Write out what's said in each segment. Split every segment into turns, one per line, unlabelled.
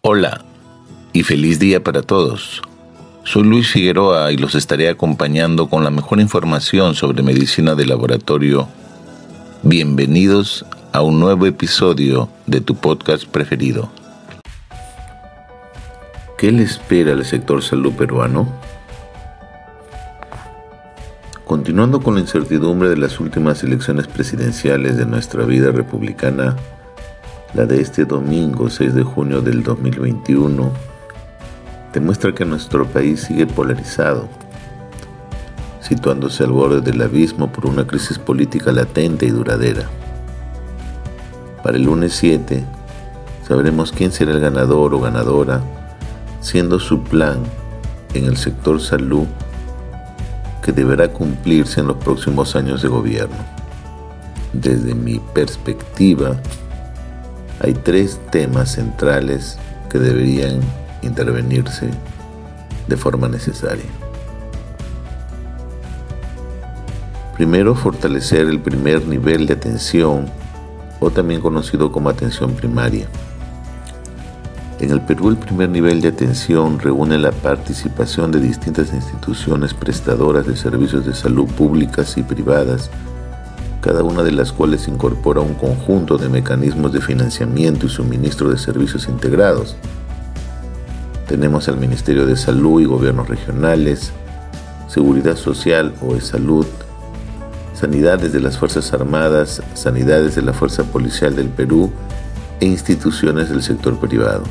Hola y feliz día para todos. Soy Luis Figueroa y los estaré acompañando con la mejor información sobre medicina de laboratorio. Bienvenidos a un nuevo episodio de tu podcast preferido. ¿Qué le espera al sector salud peruano? Continuando con la incertidumbre de las últimas elecciones presidenciales de nuestra vida republicana, la de este domingo 6 de junio del 2021, demuestra que nuestro país sigue polarizado, situándose al borde del abismo por una crisis política latente y duradera. Para el lunes 7, sabremos quién será el ganador o ganadora, siendo su plan en el sector salud que deberá cumplirse en los próximos años de gobierno. Desde mi perspectiva, hay tres temas centrales que deberían intervenirse de forma necesaria. Primero, fortalecer el primer nivel de atención o también conocido como atención primaria. En el Perú el primer nivel de atención reúne la participación de distintas instituciones prestadoras de servicios de salud públicas y privadas cada una de las cuales incorpora un conjunto de mecanismos de financiamiento y suministro de servicios integrados. Tenemos al Ministerio de Salud y Gobiernos Regionales, Seguridad Social o de Salud, Sanidades de las Fuerzas Armadas, Sanidades de la Fuerza Policial del Perú e instituciones del sector privado.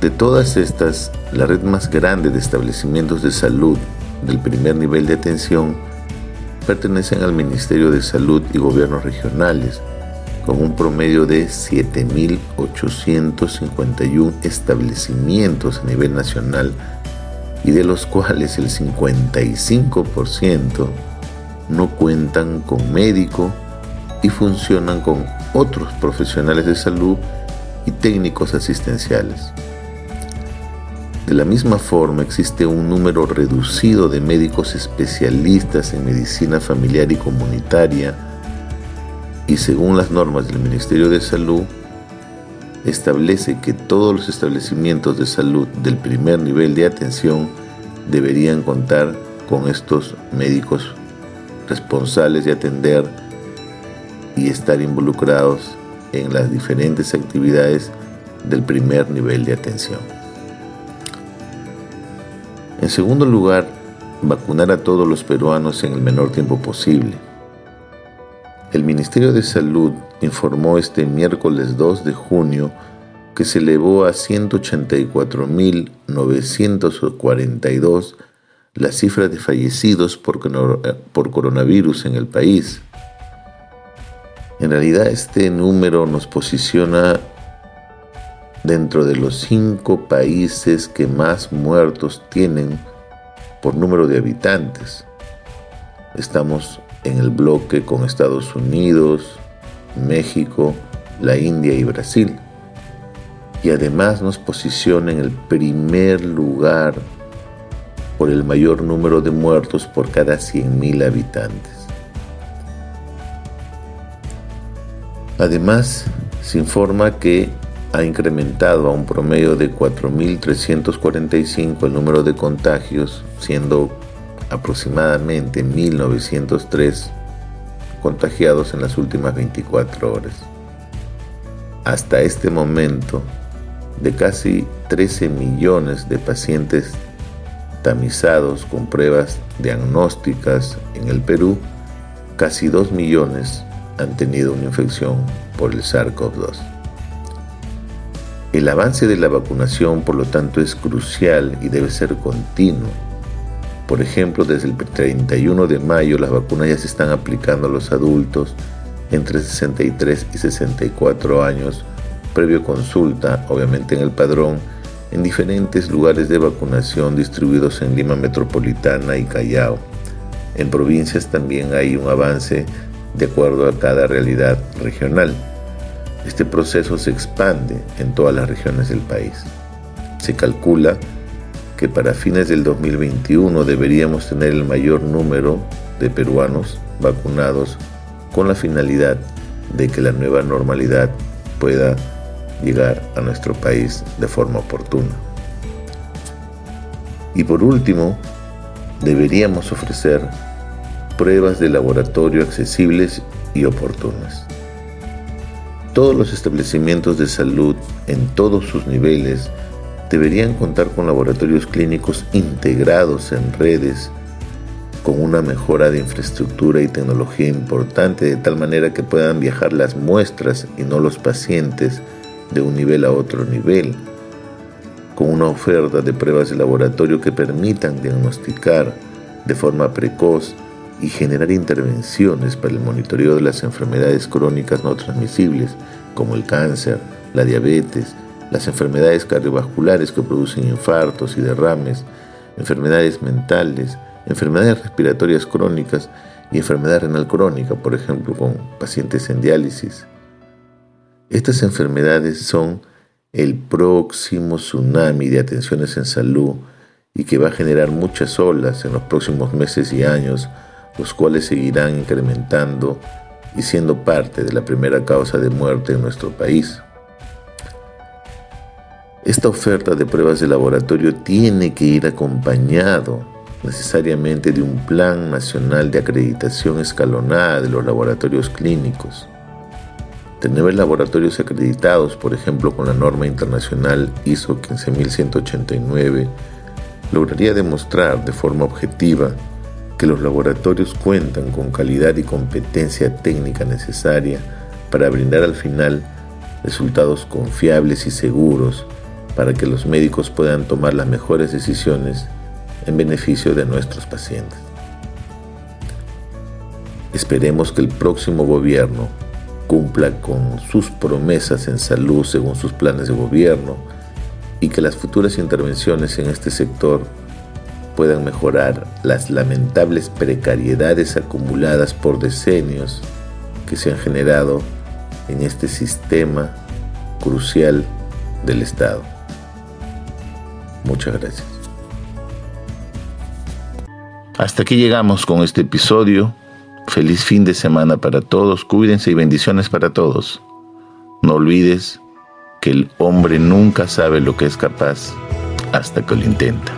De todas estas, la red más grande de establecimientos de salud del primer nivel de atención pertenecen al Ministerio de Salud y Gobiernos Regionales, con un promedio de 7.851 establecimientos a nivel nacional y de los cuales el 55% no cuentan con médico y funcionan con otros profesionales de salud y técnicos asistenciales. De la misma forma, existe un número reducido de médicos especialistas en medicina familiar y comunitaria y según las normas del Ministerio de Salud, establece que todos los establecimientos de salud del primer nivel de atención deberían contar con estos médicos responsables de atender y estar involucrados en las diferentes actividades del primer nivel de atención. En segundo lugar, vacunar a todos los peruanos en el menor tiempo posible. El Ministerio de Salud informó este miércoles 2 de junio que se elevó a 184.942 la cifra de fallecidos por, por coronavirus en el país. En realidad este número nos posiciona dentro de los cinco países que más muertos tienen por número de habitantes. Estamos en el bloque con Estados Unidos, México, la India y Brasil. Y además nos posiciona en el primer lugar por el mayor número de muertos por cada 100.000 habitantes. Además, se informa que ha incrementado a un promedio de 4.345 el número de contagios, siendo aproximadamente 1.903 contagiados en las últimas 24 horas. Hasta este momento, de casi 13 millones de pacientes tamizados con pruebas diagnósticas en el Perú, casi 2 millones han tenido una infección por el SARS-CoV-2. El avance de la vacunación, por lo tanto, es crucial y debe ser continuo. Por ejemplo, desde el 31 de mayo las vacunas ya se están aplicando a los adultos entre 63 y 64 años previo consulta, obviamente en el padrón, en diferentes lugares de vacunación distribuidos en Lima Metropolitana y Callao. En provincias también hay un avance de acuerdo a cada realidad regional. Este proceso se expande en todas las regiones del país. Se calcula que para fines del 2021 deberíamos tener el mayor número de peruanos vacunados con la finalidad de que la nueva normalidad pueda llegar a nuestro país de forma oportuna. Y por último, deberíamos ofrecer pruebas de laboratorio accesibles y oportunas. Todos los establecimientos de salud en todos sus niveles deberían contar con laboratorios clínicos integrados en redes con una mejora de infraestructura y tecnología importante de tal manera que puedan viajar las muestras y no los pacientes de un nivel a otro nivel, con una oferta de pruebas de laboratorio que permitan diagnosticar de forma precoz y generar intervenciones para el monitoreo de las enfermedades crónicas no transmisibles, como el cáncer, la diabetes, las enfermedades cardiovasculares que producen infartos y derrames, enfermedades mentales, enfermedades respiratorias crónicas y enfermedad renal crónica, por ejemplo, con pacientes en diálisis. Estas enfermedades son el próximo tsunami de atenciones en salud y que va a generar muchas olas en los próximos meses y años, los cuales seguirán incrementando y siendo parte de la primera causa de muerte en nuestro país. Esta oferta de pruebas de laboratorio tiene que ir acompañado necesariamente de un plan nacional de acreditación escalonada de los laboratorios clínicos. Tener laboratorios acreditados, por ejemplo, con la norma internacional ISO 15189, lograría demostrar de forma objetiva que los laboratorios cuentan con calidad y competencia técnica necesaria para brindar al final resultados confiables y seguros para que los médicos puedan tomar las mejores decisiones en beneficio de nuestros pacientes. Esperemos que el próximo gobierno cumpla con sus promesas en salud según sus planes de gobierno y que las futuras intervenciones en este sector puedan mejorar las lamentables precariedades acumuladas por decenios que se han generado en este sistema crucial del Estado. Muchas gracias. Hasta aquí llegamos con este episodio. Feliz fin de semana para todos. Cuídense y bendiciones para todos. No olvides que el hombre nunca sabe lo que es capaz hasta que lo intenta.